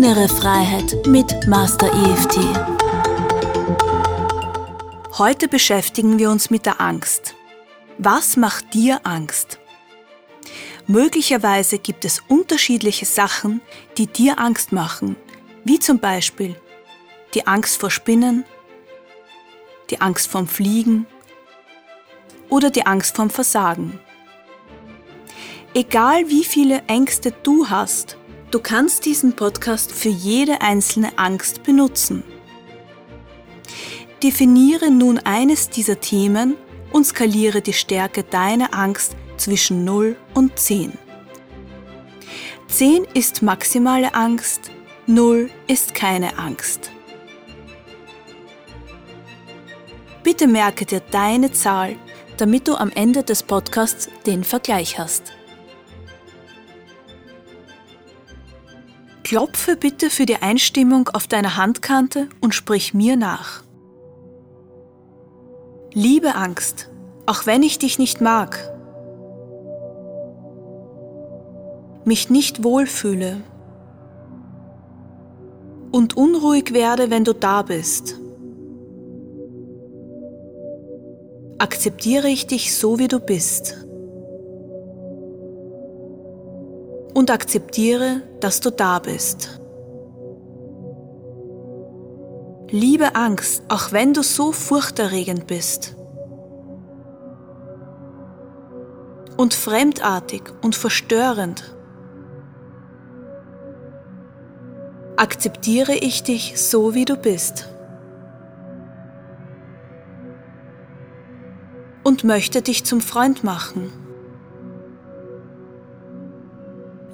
Innere Freiheit mit Master EFT. Heute beschäftigen wir uns mit der Angst. Was macht dir Angst? Möglicherweise gibt es unterschiedliche Sachen, die dir Angst machen, wie zum Beispiel die Angst vor Spinnen, die Angst vorm Fliegen oder die Angst vorm Versagen. Egal wie viele Ängste du hast, du kannst diesen Podcast für jede einzelne Angst benutzen. Definiere nun eines dieser Themen und skaliere die Stärke deiner Angst zwischen 0 und 10. 10 ist maximale Angst, 0 ist keine Angst. Bitte merke dir deine Zahl, damit du am Ende des Podcasts den Vergleich hast. Klopfe bitte für die Einstimmung auf deiner Handkante und sprich mir nach. Liebe Angst, auch wenn ich dich nicht mag, mich nicht wohlfühle und unruhig werde, wenn du da bist. Akzeptiere ich dich so, wie du bist. Und akzeptiere, dass du da bist. Liebe Angst, auch wenn du so furchterregend bist. Und fremdartig und verstörend. Akzeptiere ich dich so, wie du bist. Und möchte dich zum Freund machen.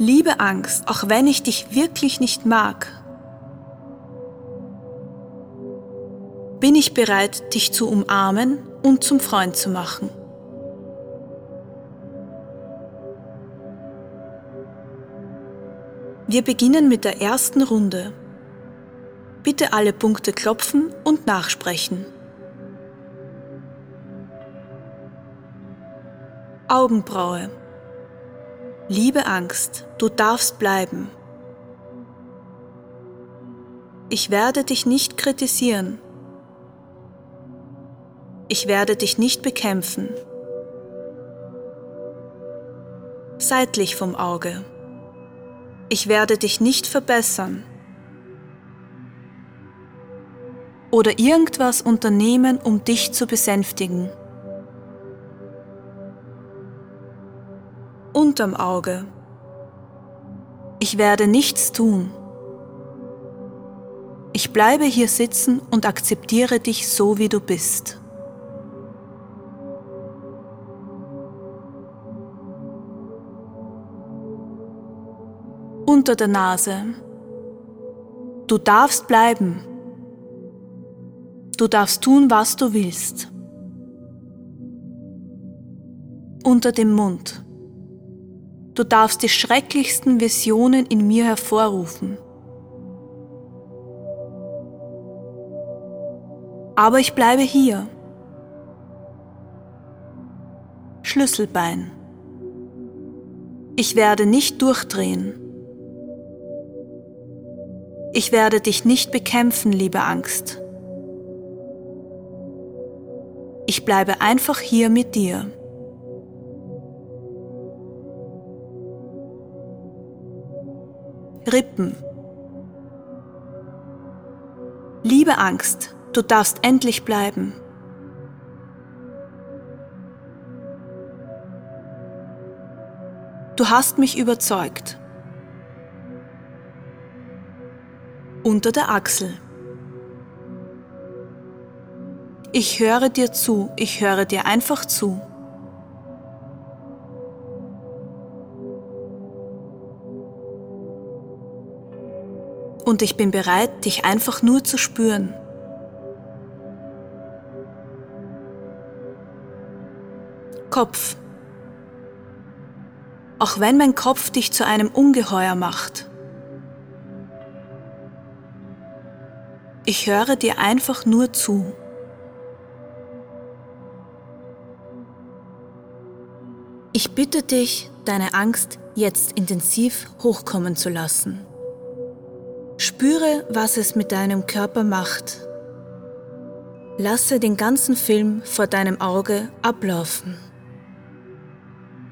Liebe Angst, auch wenn ich dich wirklich nicht mag, bin ich bereit, dich zu umarmen und zum Freund zu machen. Wir beginnen mit der ersten Runde. Bitte alle Punkte klopfen und nachsprechen. Augenbraue. Liebe Angst, du darfst bleiben. Ich werde dich nicht kritisieren. Ich werde dich nicht bekämpfen. Seitlich vom Auge. Ich werde dich nicht verbessern. Oder irgendwas unternehmen, um dich zu besänftigen. Unterm Auge. Ich werde nichts tun. Ich bleibe hier sitzen und akzeptiere dich so, wie du bist. unter der Nase. Du darfst bleiben. Du darfst tun, was du willst. Unter dem Mund. Du darfst die schrecklichsten Visionen in mir hervorrufen. Aber ich bleibe hier. Schlüsselbein. Ich werde nicht durchdrehen. Ich werde dich nicht bekämpfen, liebe Angst. Ich bleibe einfach hier mit dir. Rippen. Liebe Angst, du darfst endlich bleiben. Du hast mich überzeugt. unter der Achsel. Ich höre dir zu, ich höre dir einfach zu. Und ich bin bereit, dich einfach nur zu spüren. Kopf. Auch wenn mein Kopf dich zu einem Ungeheuer macht. Ich höre dir einfach nur zu. Ich bitte dich, deine Angst jetzt intensiv hochkommen zu lassen. Spüre, was es mit deinem Körper macht. Lasse den ganzen Film vor deinem Auge ablaufen.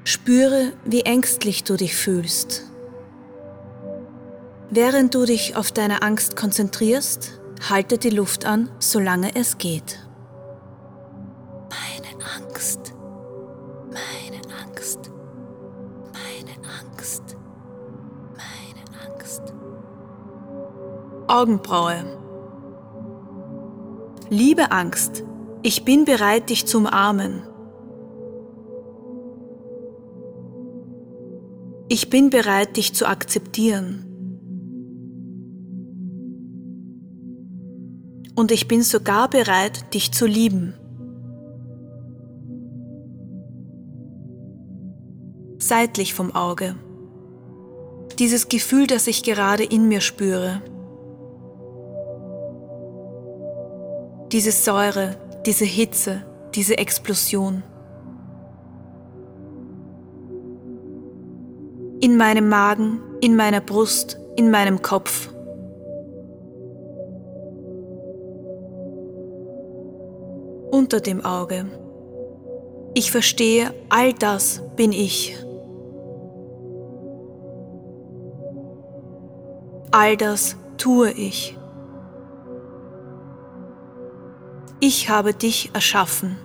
Spüre, wie ängstlich du dich fühlst. Während du dich auf deine Angst konzentrierst, halte die Luft an, solange es geht. Augenbraue. Liebe Angst, ich bin bereit, dich zu umarmen. Ich bin bereit, dich zu akzeptieren. Und ich bin sogar bereit, dich zu lieben. Seitlich vom Auge. Dieses Gefühl, das ich gerade in mir spüre. Diese Säure, diese Hitze, diese Explosion. In meinem Magen, in meiner Brust, in meinem Kopf. Unter dem Auge. Ich verstehe, all das bin ich. All das tue ich. Ich habe dich erschaffen.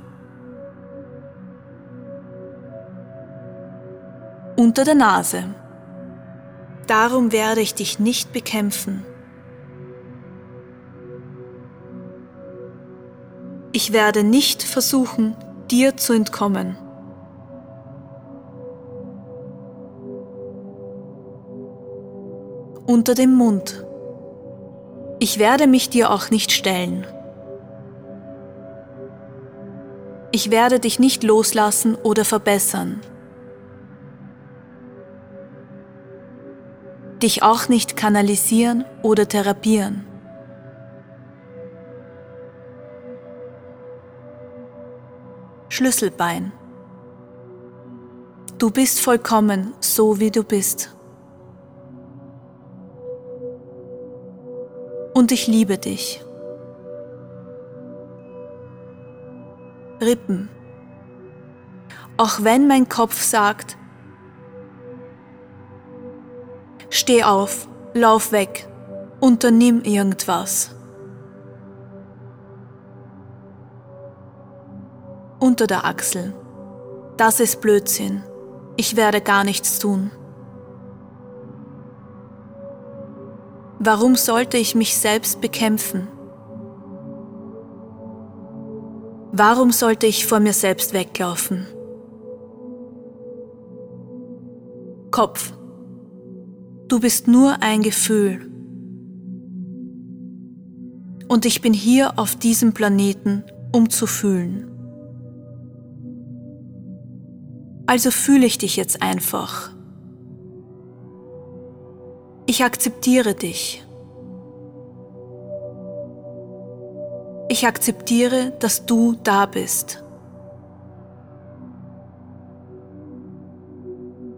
Unter der Nase. Darum werde ich dich nicht bekämpfen. Ich werde nicht versuchen, dir zu entkommen. Unter dem Mund. Ich werde mich dir auch nicht stellen. Ich werde dich nicht loslassen oder verbessern. Dich auch nicht kanalisieren oder therapieren. Schlüsselbein. Du bist vollkommen so, wie du bist. Und ich liebe dich. Rippen. Auch wenn mein Kopf sagt, steh auf, lauf weg, unternimm irgendwas. Unter der Achsel. Das ist Blödsinn. Ich werde gar nichts tun. Warum sollte ich mich selbst bekämpfen? Warum sollte ich vor mir selbst weglaufen? Kopf. Du bist nur ein Gefühl. Und ich bin hier auf diesem Planeten, um zu fühlen. Also fühle ich dich jetzt einfach. Ich akzeptiere dich. Ich akzeptiere, dass du da bist.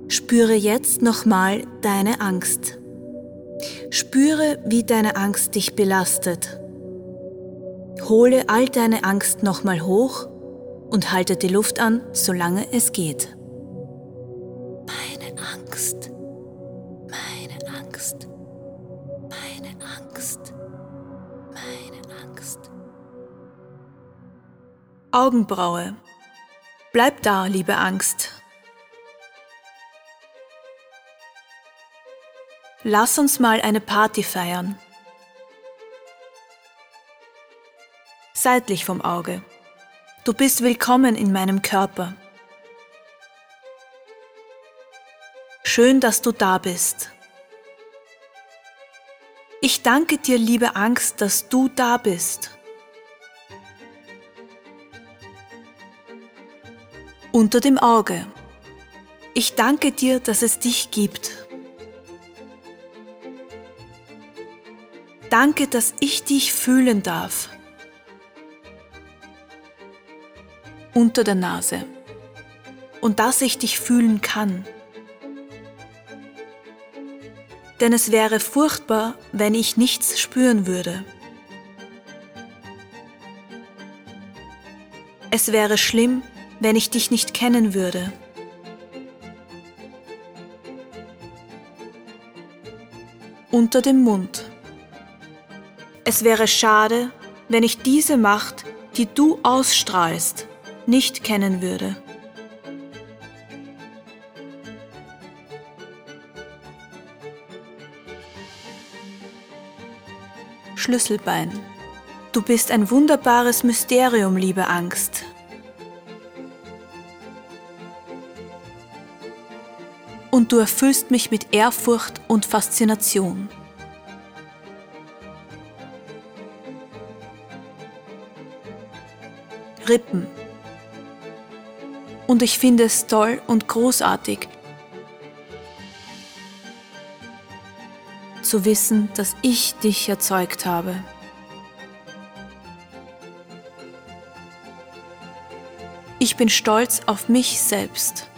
Spüre jetzt nochmal deine Angst. Spüre, wie deine Angst dich belastet. Hole all deine Angst nochmal hoch und halte die Luft an, solange es geht. Meine Angst, meine Angst, meine Angst, Augenbraue. Bleib da, liebe Angst. Lass uns mal eine Party feiern. Seitlich vom Auge. Du bist willkommen in meinem Körper. Schön, dass du da bist. Ich danke dir, liebe Angst, dass du da bist. Unter dem Auge. Ich danke dir, dass es dich gibt. Danke, dass ich dich fühlen darf. Unter der Nase. Und dass ich dich fühlen kann. Denn es wäre furchtbar, wenn ich nichts spüren würde. Es wäre schlimm, wenn ich dich nicht kennen würde. Unter dem Mund. Es wäre schade, wenn ich diese Macht, die du ausstrahlst, nicht kennen würde. Schlüsselbein. Du bist ein wunderbares Mysterium, liebe Angst. Du erfüllst mich mit Ehrfurcht und Faszination. Rippen. Und ich finde es toll und großartig, zu wissen, dass ich dich erzeugt habe. Ich bin stolz auf mich selbst.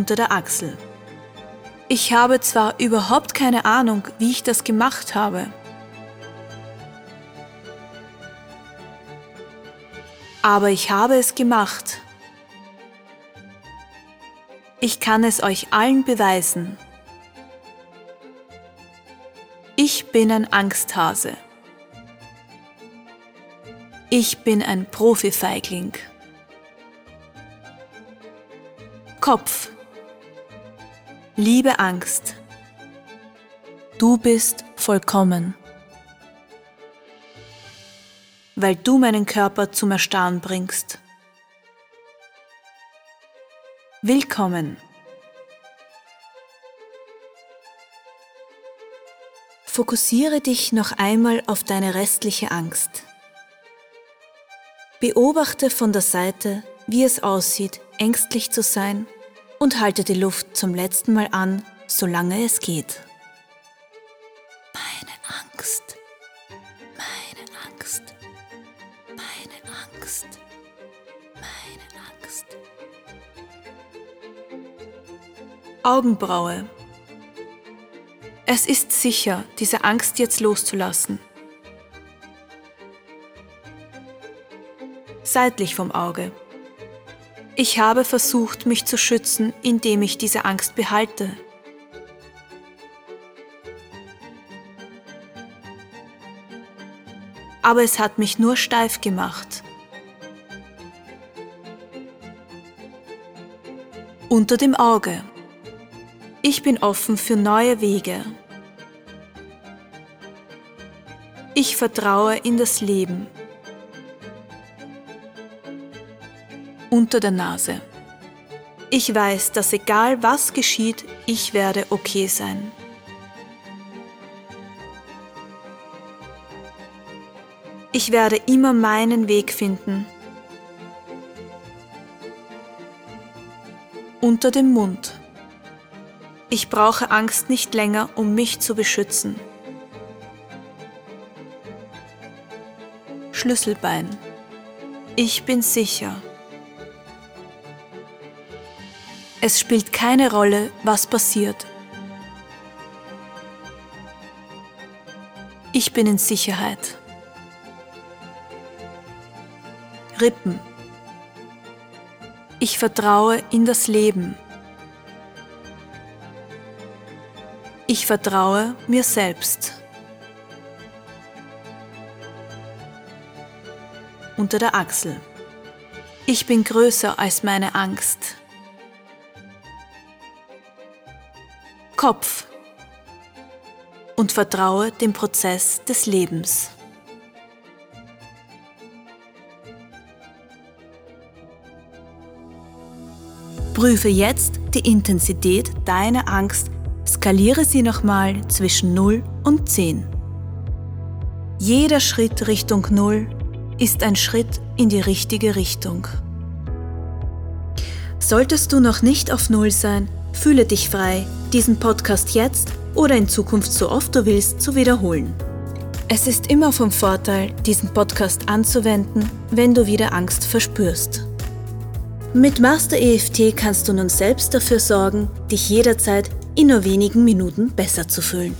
Unter der Achsel. Ich habe zwar überhaupt keine Ahnung, wie ich das gemacht habe. Aber ich habe es gemacht. Ich kann es euch allen beweisen. Ich bin ein Angsthase. Ich bin ein Profifeigling. Kopf. Liebe Angst. Du bist vollkommen. Weil du meinen Körper zum Erstarren bringst. Willkommen. Fokussiere dich noch einmal auf deine restliche Angst. Beobachte von der Seite, wie es aussieht, ängstlich zu sein und halte die Luft zum letzten Mal an, solange es geht. Meine Angst. Meine Angst. Meine Angst. Meine Angst. Augenbraue. Es ist sicher, diese Angst jetzt loszulassen. Seitlich vom Auge. Ich habe versucht, mich zu schützen, indem ich diese Angst behalte. Aber es hat mich nur steif gemacht. Unter dem Auge. Ich bin offen für neue Wege. Ich vertraue in das Leben. Unter der Nase. Ich weiß, dass egal was geschieht, ich werde okay sein. Ich werde immer meinen Weg finden. Unter dem Mund. Ich brauche Angst nicht länger, um mich zu beschützen. Schlüsselbein. Ich bin sicher. Es spielt keine Rolle, was passiert. Ich bin in Sicherheit. Rippen. Ich vertraue in das Leben. Ich vertraue mir selbst. Unter der Achsel. Ich bin größer als meine Angst. Kopf. Und vertraue dem Prozess des Lebens. Prüfe jetzt die Intensität deiner Angst Skaliere sie nochmal zwischen 0 und 10. Jeder Schritt Richtung 0 ist ein Schritt in die richtige Richtung. Solltest du noch nicht auf 0 sein, fühle dich frei, diesen Podcast jetzt oder in Zukunft so oft du willst zu wiederholen. Es ist immer vom Vorteil, diesen Podcast anzuwenden, wenn du wieder Angst verspürst. Mit Master EFT kannst du nun selbst dafür sorgen, dich jederzeit in nur wenigen Minuten besser zu fühlen.